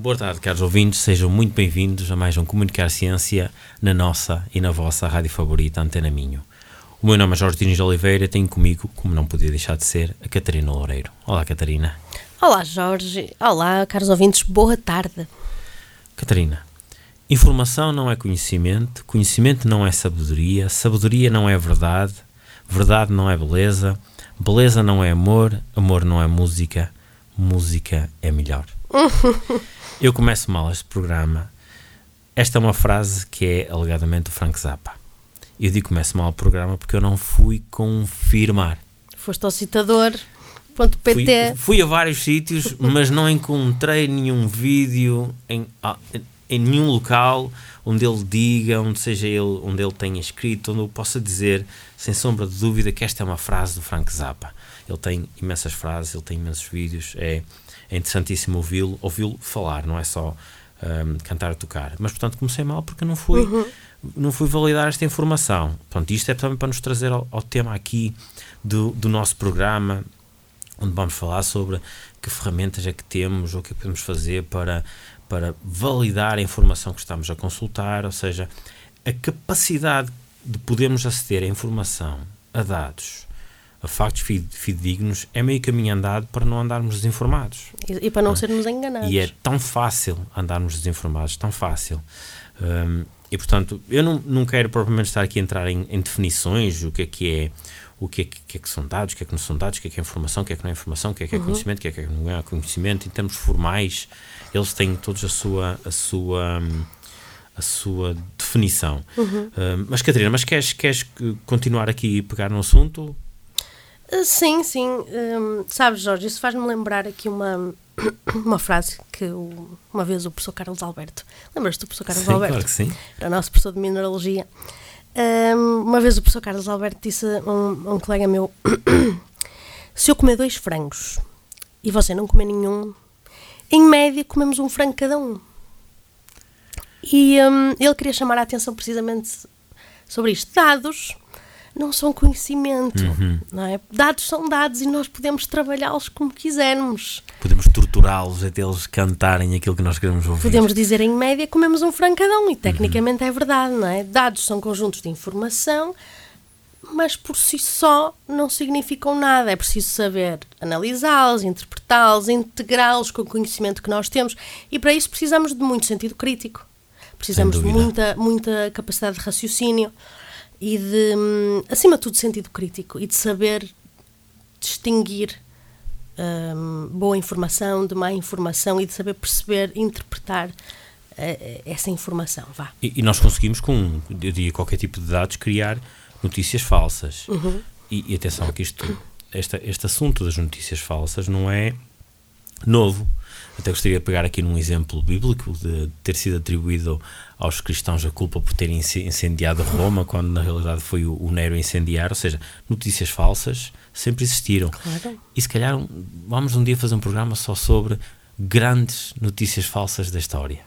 Boa tarde, caros ouvintes, sejam muito bem-vindos a mais um Comunicar Ciência na nossa e na vossa rádio favorita, Antena Minho. O meu nome é Jorge Diniz Oliveira e tenho comigo, como não podia deixar de ser, a Catarina Loureiro. Olá, Catarina. Olá, Jorge. Olá, caros ouvintes, boa tarde. Catarina, informação não é conhecimento, conhecimento não é sabedoria, sabedoria não é verdade, verdade não é beleza, beleza não é amor, amor não é música, música é melhor. Eu começo mal este programa. Esta é uma frase que é alegadamente do Frank Zappa. Eu digo começo mal o programa porque eu não fui confirmar. Foste ao citador.pt. Fui, fui a vários sítios, mas não encontrei nenhum vídeo em, ah, em nenhum local onde ele diga, onde seja ele, onde ele tenha escrito, onde eu possa dizer, sem sombra de dúvida, que esta é uma frase do Frank Zappa. Ele tem imensas frases, ele tem imensos vídeos, é, é interessantíssimo ouvi-lo, ouvi-lo falar, não é só um, cantar a tocar. Mas, portanto, comecei mal porque não fui, uhum. não fui validar esta informação. Portanto, isto é também para nos trazer ao, ao tema aqui do, do nosso programa, onde vamos falar sobre que ferramentas é que temos ou o que podemos fazer para, para validar a informação que estamos a consultar, ou seja, a capacidade de podermos aceder a informação, a dados, a factos fidedignos é meio caminho andado para não andarmos desinformados. E, e para não, não é? sermos enganados. E é tão fácil andarmos desinformados, tão fácil. Um, e portanto, eu não, não quero propriamente estar aqui a entrar em, em definições, o que é que é, o que é que, que é que, são dados, o que é que não são dados, o que é que é informação, o que é que não é informação, o que é que é uhum. conhecimento, o que é que não é conhecimento. Em termos formais, eles têm todos a sua. A sua a sua definição. Uhum. Um, mas Catarina, mas queres, queres continuar aqui e pegar no assunto? Ah, sim, sim. Um, sabes, Jorge, isso faz-me lembrar aqui uma, uma frase que o, uma vez o professor Carlos Alberto. Lembras-te do professor Carlos sim, Alberto? Claro que sim. Era o nosso professor de mineralogia. Um, uma vez o professor Carlos Alberto disse a um, a um colega meu: Se eu comer dois frangos e você não comer nenhum, em média comemos um frango cada um. E um, ele queria chamar a atenção precisamente sobre isto. Dados não são conhecimento, uhum. não é? Dados são dados e nós podemos trabalhá-los como quisermos. Podemos torturá-los até eles cantarem aquilo que nós queremos ouvir. Podemos dizer em média comemos um francadão e tecnicamente uhum. é verdade, não é? Dados são conjuntos de informação, mas por si só não significam nada. É preciso saber analisá-los, interpretá-los, integrá-los com o conhecimento que nós temos e para isso precisamos de muito sentido crítico. Precisamos de muita, muita capacidade de raciocínio e de, hum, acima de tudo, sentido crítico e de saber distinguir um, boa informação de má informação e de saber perceber, interpretar uh, essa informação. Vá. E, e, nós conseguimos, com eu diria, qualquer tipo de dados, criar notícias falsas. Uhum. E, e, atenção que isto, esta, este assunto das notícias falsas não é novo. Até gostaria de pegar aqui num exemplo bíblico de ter sido atribuído aos cristãos a culpa por terem incendiado Roma, quando na realidade foi o, o Nero a incendiar. Ou seja, notícias falsas sempre existiram. Claro. E se calhar vamos um dia fazer um programa só sobre grandes notícias falsas da história.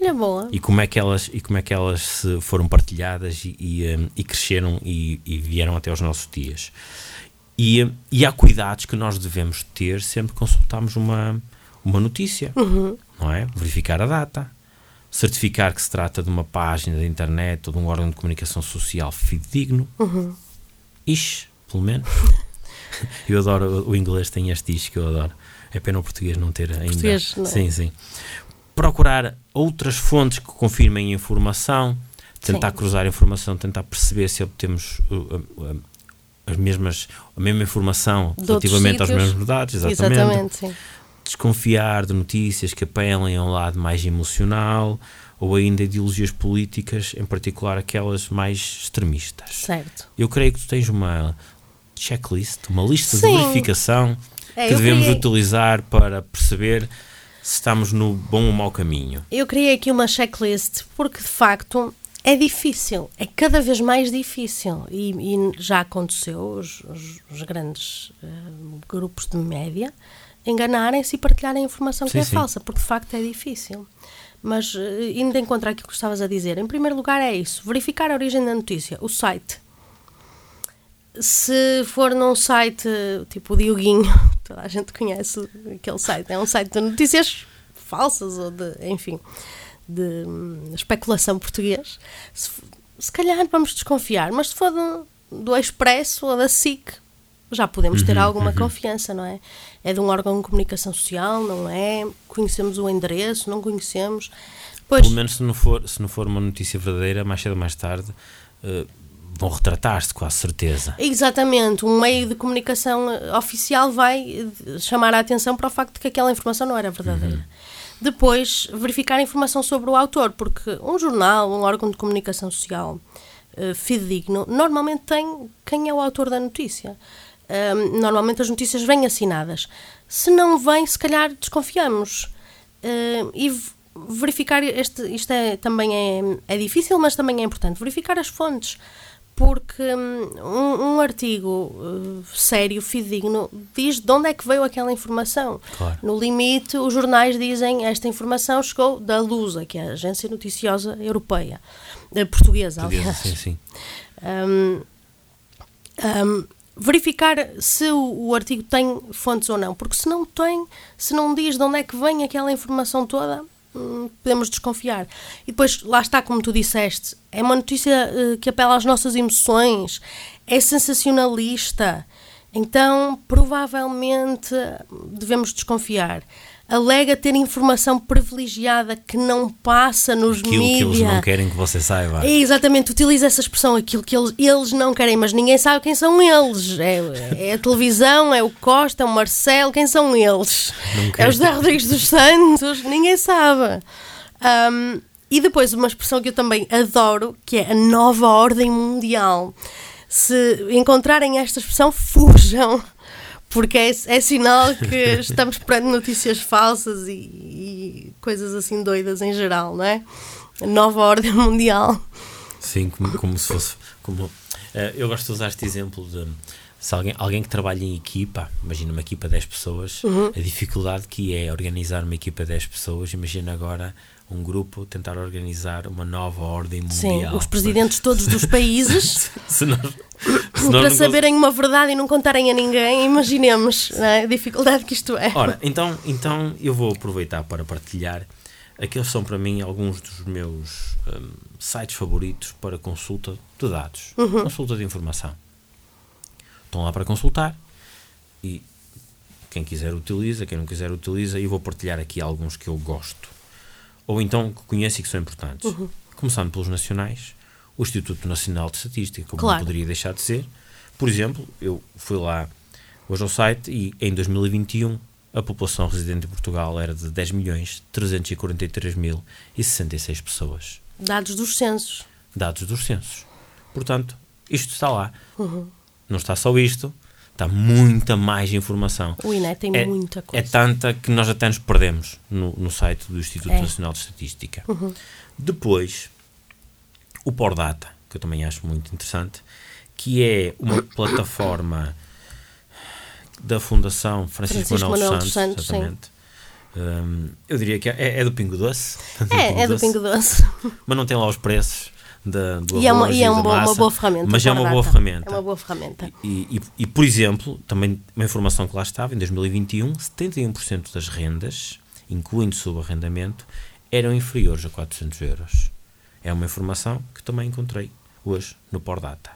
Olha, boa. E como é que elas, e como é que elas foram partilhadas e, e, um, e cresceram e, e, vieram até aos nossos dias. E, e há cuidados que nós devemos ter sempre que consultamos uma, uma notícia, uhum. não é? Verificar a data, certificar que se trata de uma página da internet ou de um órgão de comunicação social fidedigno. Uhum. Ish, pelo menos. eu adoro, o inglês tem este ish que eu adoro. É pena o português não ter ainda. Português, não. Sim, sim. Procurar outras fontes que confirmem a informação, tentar sim. cruzar a informação, tentar perceber se obtemos uh, uh, uh, as mesmas, a mesma informação de relativamente aos mesmos dados. Exatamente. exatamente desconfiar de notícias que apelem a um lado mais emocional ou ainda ideologias políticas, em particular aquelas mais extremistas. Certo. Eu creio que tu tens uma checklist, uma lista Sim. de verificação é, que devemos criei... utilizar para perceber se estamos no bom ou mau caminho. Eu criei aqui uma checklist porque de facto É difícil, é cada vez mais difícil e, e já aconteceu os, os, os grandes uh, grupos de média enganarem-se e partilharem informação Sim, que é sim. falsa, porque de facto é difícil. Mas uh, indo de encontrar aquilo que estavas a dizer, em primeiro lugar é isso, verificar a origem da notícia, o site. Se for num site tipo o Dioguinho, toda a gente conhece aquele site, é um site de notícias falsas ou de, enfim, de hum, especulação português, se, se calhar vamos desconfiar, mas se for do, do Expresso ou da SIC, já podemos ter alguma confiança, não é? É de um órgão de comunicação social, não é? Conhecemos o endereço, não conhecemos. Pois, Pelo menos se não for, se não for uma notícia verdadeira, mais cedo ou mais tarde eh, vão retratar-se, com a certeza. Exatamente, um meio de comunicação eh, oficial vai eh, chamar a atenção para o facto de que aquela informação não era verdadeira. Depois, verificar a informação sobre o autor, porque um jornal, um órgão de comunicação social eh, fidedigno, normalmente tem quem é o autor da notícia. Ahm, normalmente as notícias vêm assinadas. Se não vem, se calhar desconfiamos. Ahm, e verificar este, isto é, também é, é difícil, mas também é importante. Verificar as fontes porque hum, um, um artigo uh, sério, fidedigno, diz de onde é que veio aquela informação. Claro. No limite, os jornais dizem esta informação chegou da Lusa, que é a agência noticiosa europeia, eh, portuguesa, Portuguesa, aliás. sim, sim. Hum, hum, verificar se o, o artigo tem fontes ou não, porque se não tem, se não diz de onde é que vem aquela informação toda, hum, podemos desconfiar. E depois, lá está, como tu disseste, é uma notícia eh, que apela às nossas emoções, é sensacionalista, então provavelmente devemos desconfiar. Alega ter informação privilegiada que não passa nos Aquilo que eles não querem que você saiba. É, exatamente, utiliza essa expressão, aquilo que eles, eles não querem, mas ninguém sabe quem são eles. É, é a televisão, é o Costa, é o Marcelo, quem são eles? É quero- o José Rodrigues dos Santos, ninguém sabe. Ahm, e depois uma expressão que eu também adoro, que é a nova ordem mundial. Se encontrarem esta expressão, fujam. Porque é, é sinal que estamos perante notícias falsas e, e coisas assim doidas em geral, não é? A nova ordem mundial. Sim, como, como se fosse. Como, eh, eu gosto de usar este exemplo de se alguém, alguém que trabalha em equipa, imagina uma equipa de 10 pessoas, Uhum. a dificuldade que é organizar uma equipa de 10 pessoas, imagina agora um grupo tentar organizar uma nova ordem Sim, mundial. os presidentes todos dos países, se nós, se nós para saberem uma verdade e não contarem a ninguém, imaginemos é? a dificuldade que isto é. Ora, então, então eu vou aproveitar para partilhar. Aqueles são para mim alguns dos meus hum, sites favoritos para consulta de dados, consulta de informação. Estão lá para consultar e quem quiser utiliza, quem não quiser utiliza, e eu vou partilhar aqui alguns que eu gosto. Ou então que conheço e que são importantes. Começando pelos nacionais, o Instituto Nacional de Estatística, como Claro. não poderia deixar de ser. Por exemplo, eu fui lá hoje ao site e em 2021 a população residente em Portugal era de 10 milhões 343 mil e 66 pessoas. Dados dos censos. Dados dos censos. Portanto, isto está lá. Não está só isto, está muita mais informação. O INE tem É- muita É coisa. tanta que nós até nos perdemos no, no site do Instituto É. Nacional de Estatística. Depois, o Pordata, que eu também acho muito interessante, que é uma plataforma da Fundação Francisco, Francisco Manuel, Manuel dos dos Santos. Hum, eu diria que é, é do Pingo Doce. É, é do Pingo Doce. Mas não tem lá os preços da, do E é uma, e é da um bo- uma massa, boa ferramenta. Mas é uma boa ferramenta. É uma boa ferramenta. E, e, e, por exemplo, também uma informação que lá estava, em 2021, 71% das rendas, incluindo subarrendamento, eram inferiores a 400 euros. É uma informação que também encontrei hoje no Pordata.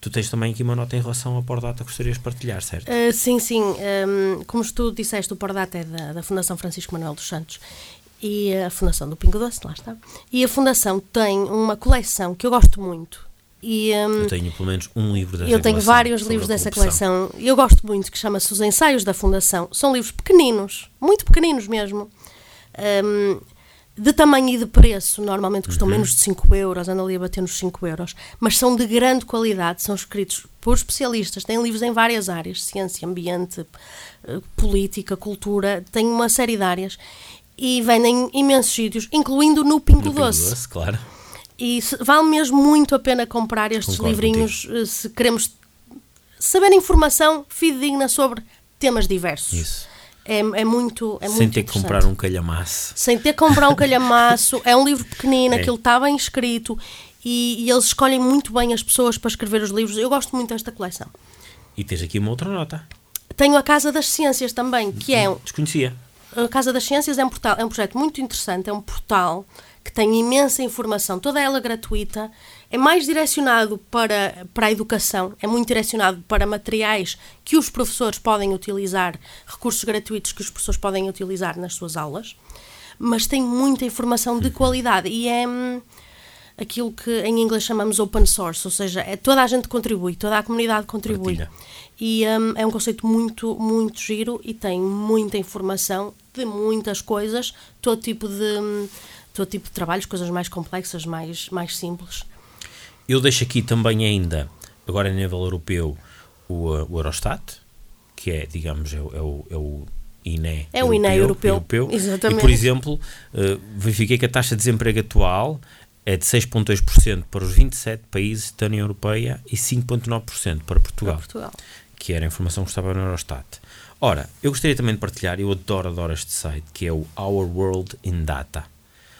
Tu tens também aqui uma nota em relação ao Pordata que gostarias de partilhar, certo? Uh, sim, sim. Um, como tu disseste, o Pordata é da, da Fundação Francisco Manuel dos Santos e a Fundação do Pingo Doce, lá está. E a Fundação tem uma coleção que eu gosto muito. E, um, Eu tenho pelo menos um livro dessa eu tenho coleção vários livros dessa coleção. Eu gosto muito, que chama-se Os Ensaios da Fundação. São livros pequeninos, muito pequeninos mesmo. Um, de tamanho e de preço, normalmente custam Uhum. menos de 5 euros, andam ali a bater nos 5 euros, mas são de grande qualidade, são escritos por especialistas, têm livros em várias áreas, ciência, ambiente, eh, política, cultura, têm uma série de áreas e vendem em imensos sítios, incluindo no Pingo, No Pingo Doce. Doce, claro. E se- vale mesmo muito a pena comprar estes Concordo livrinhos eh, se queremos saber informação fidedigna sobre temas diversos. Isso. É, é muito. É Sem muito ter que comprar um calhamaço. Sem ter que comprar um calhamaço. é um livro pequenino, É. aquilo está bem escrito e, e eles escolhem muito bem as pessoas para escrever os livros. Eu gosto muito desta coleção. E tens aqui uma outra nota. Tenho a Casa das Ciências também, que é um- Desconhecia. a Casa das Ciências é um, portal, é um projeto muito interessante, é um portal que tem imensa informação, toda ela gratuita, é mais direcionado para, para a educação, é muito direcionado para materiais que os professores podem utilizar, recursos gratuitos que os professores podem utilizar nas suas aulas, mas tem muita informação de qualidade e é hum, aquilo que em inglês chamamos open source, ou seja, é, toda a gente contribui, toda a comunidade contribui. Partilha. E hum, é um conceito muito, muito giro e tem muita informação de muitas coisas, todo tipo de, hum, todo tipo de trabalhos, coisas mais complexas, mais, mais simples. Eu deixo aqui também ainda, agora a nível europeu, o, uh, o Eurostat, que é, digamos, é, o- é o, é o INE É o INE europeu, exatamente. E, por exemplo, uh, verifiquei que a taxa de desemprego atual é de 6,2% para os 27 países da União Europeia e 5,9% para Portugal, Portugal. que era a informação que estava no Eurostat. Ora, eu gostaria também de partilhar, eu adoro, adoro este site, que é o Our World in Data.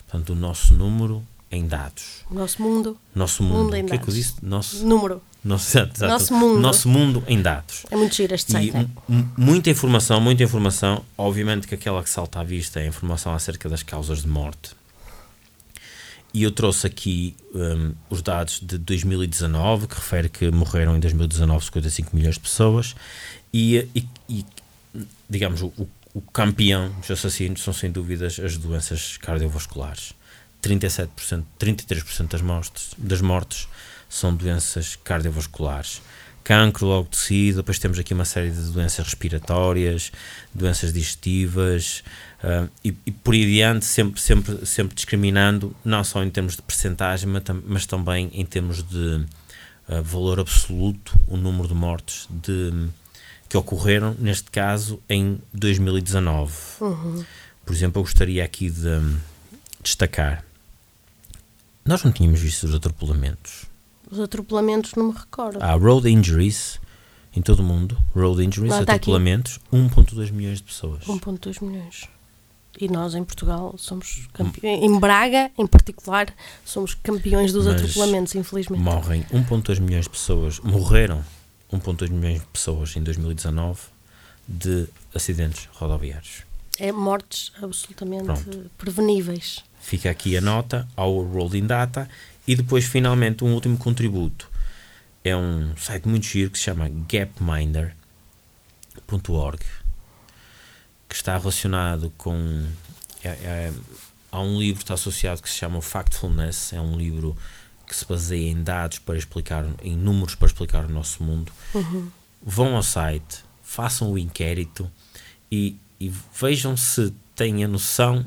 Portanto, o nosso número em dados. Nosso mundo, Nosso mundo. Mundo em o que é que eu dados. disse? Nosso, número. nosso, exato, exato. Nosso mundo. Nosso mundo em dados. É muito giro este E site. é. m- m- muita informação, muita informação. Obviamente que aquela que salta à vista é a informação acerca das causas de morte. E eu trouxe aqui hum, os dados de 2019, que refere que morreram em 2019 55 milhões de pessoas. E, e- e, digamos, o, o campeão dos assassinos são sem dúvidas as doenças cardiovasculares. 37%, 33% das mortes, das mortes são doenças cardiovasculares. Cancro, logo de seguida, depois temos aqui uma série de doenças respiratórias, doenças digestivas ah, e, e por aí adiante, sempre, sempre, sempre discriminando, não só em termos de percentagem, mas, mas também em termos de ah, valor absoluto, o número de mortes de, que ocorreram, neste caso, em 2019. Por exemplo, eu gostaria aqui de hum, destacar. Nós não tínhamos visto os atropelamentos. Os atropelamentos não me recordo. Há road injuries em todo o mundo. Road injuries, Não, atropelamentos, 1,2 milhões de pessoas. 1.2 milhões. E nós em Portugal somos campeões. Em Braga, em particular, somos campeões dos Mas atropelamentos, infelizmente. Morrem 1,2 milhões de pessoas. Morreram 1,2 milhões de pessoas em 2019 de acidentes rodoviários. É mortes absolutamente Pronto. preveníveis. Fica aqui a nota ao Rolling Data e depois finalmente um último contributo. É um site muito giro que se chama gapminder.org que está relacionado com é- é- há um livro que está associado que se chama Factfulness, é um livro que se baseia em dados para explicar, em números para explicar o nosso mundo. Vão ao site, façam o inquérito e, e vejam se têm a noção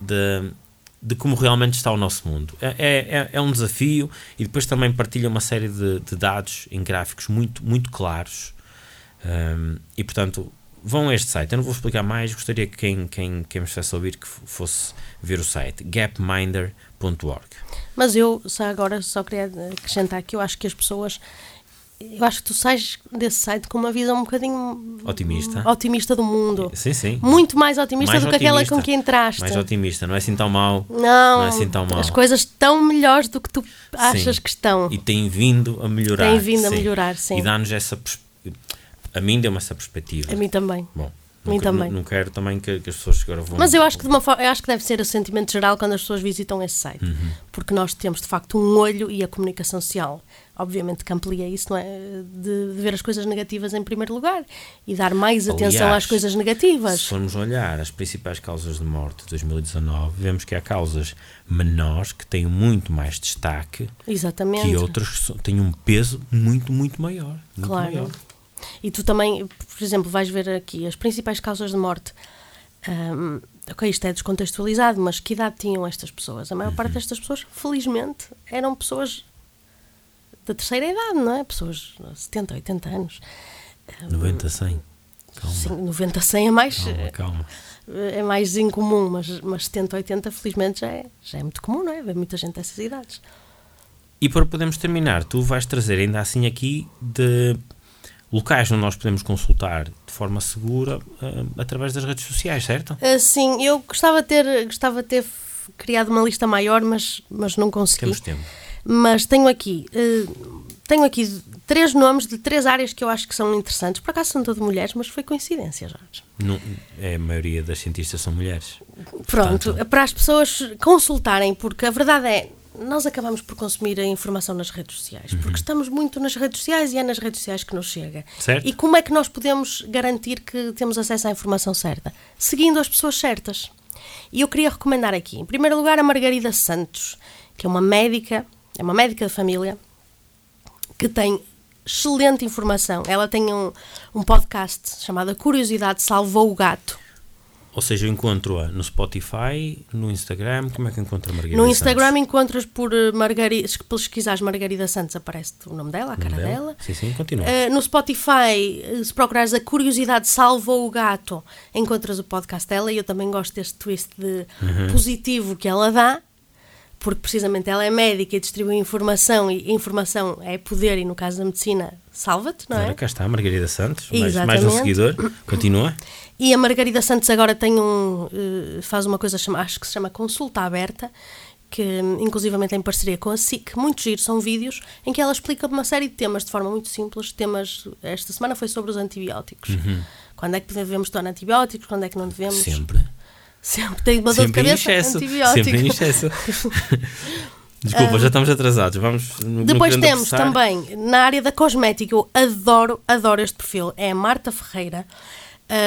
de, de como realmente está o nosso mundo. É, é, é um desafio e depois também partilha uma série de, de dados em gráficos muito, muito claros. Um, e portanto, vão a este site. Eu não vou explicar mais, gostaria que quem, quem, quem me estivesse a ouvir que fosse ver o site gapminder.org. Mas eu, só agora, só queria acrescentar que eu acho que as pessoas. Eu acho que tu sais desse site com uma visão um bocadinho Otimista. otimista do mundo. Sim, sim. Muito mais otimista Mais do que aquela com que entraste. Mais otimista, não é assim tão mau. Não, Não é assim tão mau. as coisas estão melhores do que tu achas Sim. que estão. E tem vindo a melhorar. Tem vindo a melhorar, sim. E dá-nos essa. A mim deu-me essa perspectiva. A mim também. Bom, A mim não, também. Não, não quero também que, que as pessoas agora vão. Mas eu acho que de uma forma, eu acho que deve ser o sentimento geral quando as pessoas visitam esse site, Uhum. porque nós temos de facto um olho e a comunicação social, obviamente que amplia isso, não é, de, de ver as coisas negativas em primeiro lugar e dar mais atenção Aliás, às coisas Se negativas. formos olhar as principais causas de morte de 2019, vemos que há causas menores que têm muito mais destaque Exatamente. que outras que têm um peso muito, muito maior. Muito Claro. maior. E tu também, por exemplo, vais ver aqui as principais causas de morte. Ahm, ok, isto é descontextualizado, mas que idade tinham estas pessoas? A maior Uhum. parte destas pessoas, felizmente, eram pessoas da terceira idade, não é? Pessoas de 70, 80 anos. 90, 100. Sim, 90, 100 é mais, Calma, calma. é mais incomum, mas, mas 70, 80 felizmente já é, já é muito comum, não é? Ver muita gente dessas idades. E para podermos terminar, tu vais trazer ainda assim aqui de locais onde nós podemos consultar de forma segura eh, através das redes sociais, certo? Ah, Sim, eu gostava de ter, gostava ter criado uma lista maior, mas, mas não consegui. Temos tempo. Mas tenho aqui, eh, tenho aqui três nomes de três áreas que eu acho que são interessantes. Por acaso são todas mulheres, mas foi coincidência, Jorge. Não, é, a maioria das cientistas são mulheres. Pronto, Portanto- para as pessoas consultarem, porque a verdade é, nós acabamos por consumir a informação nas redes sociais, porque estamos muito nas redes sociais e é nas redes sociais que nos chega. Certo. E como é que nós podemos garantir que temos acesso à informação certa? Seguindo as pessoas certas. E eu queria recomendar aqui, em primeiro lugar, a Margarida Santos, que é uma médica, é uma médica de família, que tem excelente informação. Ela tem um, um podcast chamado Curiosidade Salvou o Gato. Ou seja, eu encontro-a no Spotify, no Instagram. Como é que encontro a Margarida No Instagram Santos? encontras por eh, Margarida, se pesquisares Margarida Santos aparece o nome dela, a cara Dela? dela. Sim, sim, continua. Eh, no Spotify, eh, se procurares a Curiosidade Salvou o Gato, encontras o podcast dela e eu também gosto deste twist de Uhum. positivo que ela dá, porque precisamente ela é médica e distribui informação e informação é poder e no caso da medicina salva-te, não Ora, é? cá está a Margarida Santos, mais, mais um seguidor. Continua. E a Margarida Santos agora tem um, eh, faz uma coisa, chama, acho que se chama Consulta Aberta, que inclusivamente em parceria com a SIC, muito giro, são vídeos em que ela explica uma série de temas de forma muito simples. Temas, esta semana foi sobre os antibióticos. Quando é que devemos tomar antibióticos, quando é que não devemos? Uhum. Sempre. Sempre tem uma dor de cabeça, excesso. antibiótico. Sempre em excesso. Desculpa, já estamos atrasados. Vamos. Depois temos apressar. também, na área da cosmética, eu adoro, adoro este perfil, é a Marta Ferreira.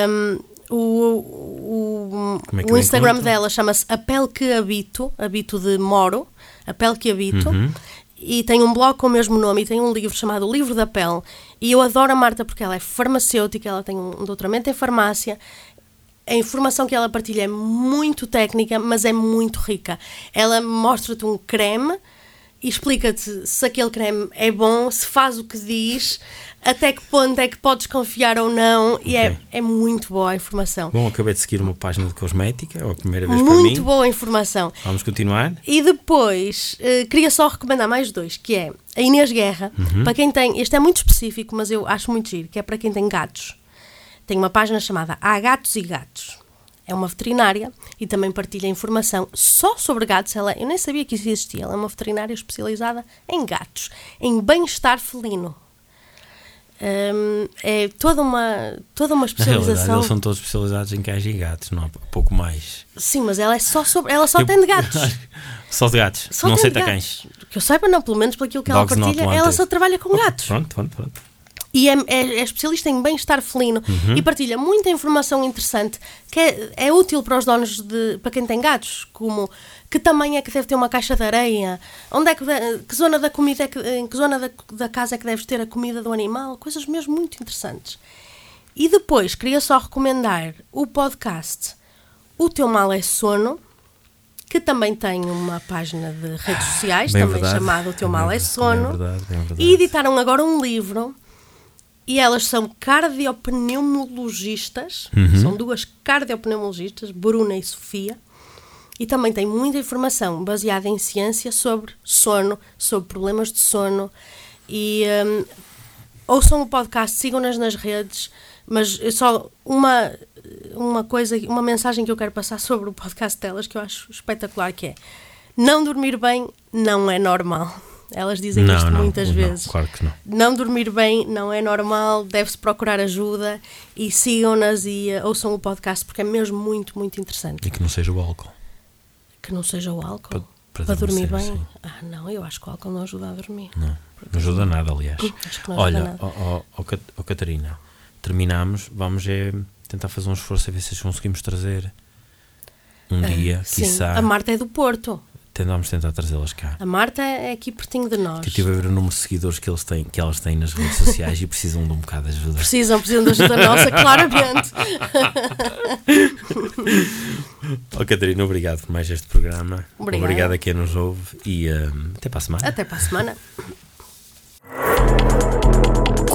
Um, o, o, é o Instagram encontro? dela chama-se A Pele que Habito, habito de Moro, A Pele que Habito, Uhum. e tem um blog com o mesmo nome e tem um livro chamado O Livro da Pele. E eu adoro a Marta porque ela é farmacêutica, ela tem um doutoramento em farmácia. A informação que ela partilha é muito técnica, mas é muito rica. Ela mostra-te um creme e explica-te se aquele creme é bom, se faz o que diz, até que ponto é que podes confiar ou não. E é, é muito boa a informação. Bom, acabei de seguir uma página de cosmética, é a primeira vez para Muito mim. boa a informação. Vamos continuar. E depois, eh, queria só recomendar mais dois, que é a Inês Guerra, para quem tem, este é muito específico, mas eu acho muito giro, que é para quem tem gatos. Tem uma página chamada Há Gatos e Gatos. É uma veterinária e também partilha informação só sobre gatos. Ela, eu nem sabia que isso existia. Ela é uma veterinária especializada em gatos, em bem-estar felino. Hum, é toda uma, toda uma Na realidade, especialização. eles são todos especializados em cães e gatos, não há pouco mais. Sim, mas ela é só sobre. Ela só Eu- tem de gatos. Só de gatos. Só não aceita cães. Que eu saiba, não, pelo menos pelo aquilo que ela Dogs partilha, ela só trabalha com gatos. Pronto, pronto, pronto. E é, é- é especialista em bem-estar felino Uhum. e partilha muita informação interessante que é, é útil para os donos de. para quem tem gatos, como que tamanho é que deve ter uma caixa de areia, onde é que, que zona da comida é que, em que zona da, da casa é que deves ter a comida do animal, coisas mesmo muito interessantes. E depois queria só recomendar o podcast O Teu Mal é Sono, que também tem uma página de redes sociais, Bem também verdade. chamada O Teu Mal é Sono. bem verdade, bem verdade. E editaram agora um livro e elas são cardiopneumologistas, Uhum. são duas cardiopneumologistas, Bruna e Sofia, e também tem muita informação baseada em ciência sobre sono, sobre problemas de sono. E hum, ouçam o podcast, sigam-nas nas redes, mas só uma, uma coisa, uma mensagem que eu quero passar sobre o podcast delas que eu acho espetacular, que é não dormir bem não é normal. Elas dizem Não, isto não, muitas não, vezes. claro que não. Não dormir bem não é normal, deve-se procurar ajuda e sigam-nas e uh, ouçam o podcast porque é mesmo muito, muito interessante. E que não seja o álcool. Que não seja o álcool Para- para para, dormir bem. Ah, não, eu acho que o álcool não ajuda a dormir. Não, não ajuda nada, aliás. Não Olha, ó ó, ó, Cat- ó, Catarina, terminamos. Vamos é tentar fazer um esforço a ver se conseguimos trazer um dia, Ah, Sim, quiçá. a Marta é do Porto. Tentamos tentar trazê-las cá. A Marta é aqui pertinho de nós. Que eu estive a ver o número de seguidores que, eles têm, que elas têm nas redes sociais e precisam de um bocado de ajuda. Precisam, precisam de ajuda nossa, claramente. Ó Catarina, obrigado por mais este programa. Obrigada. Obrigado a quem nos ouve e hum, até para a semana. Até para a semana.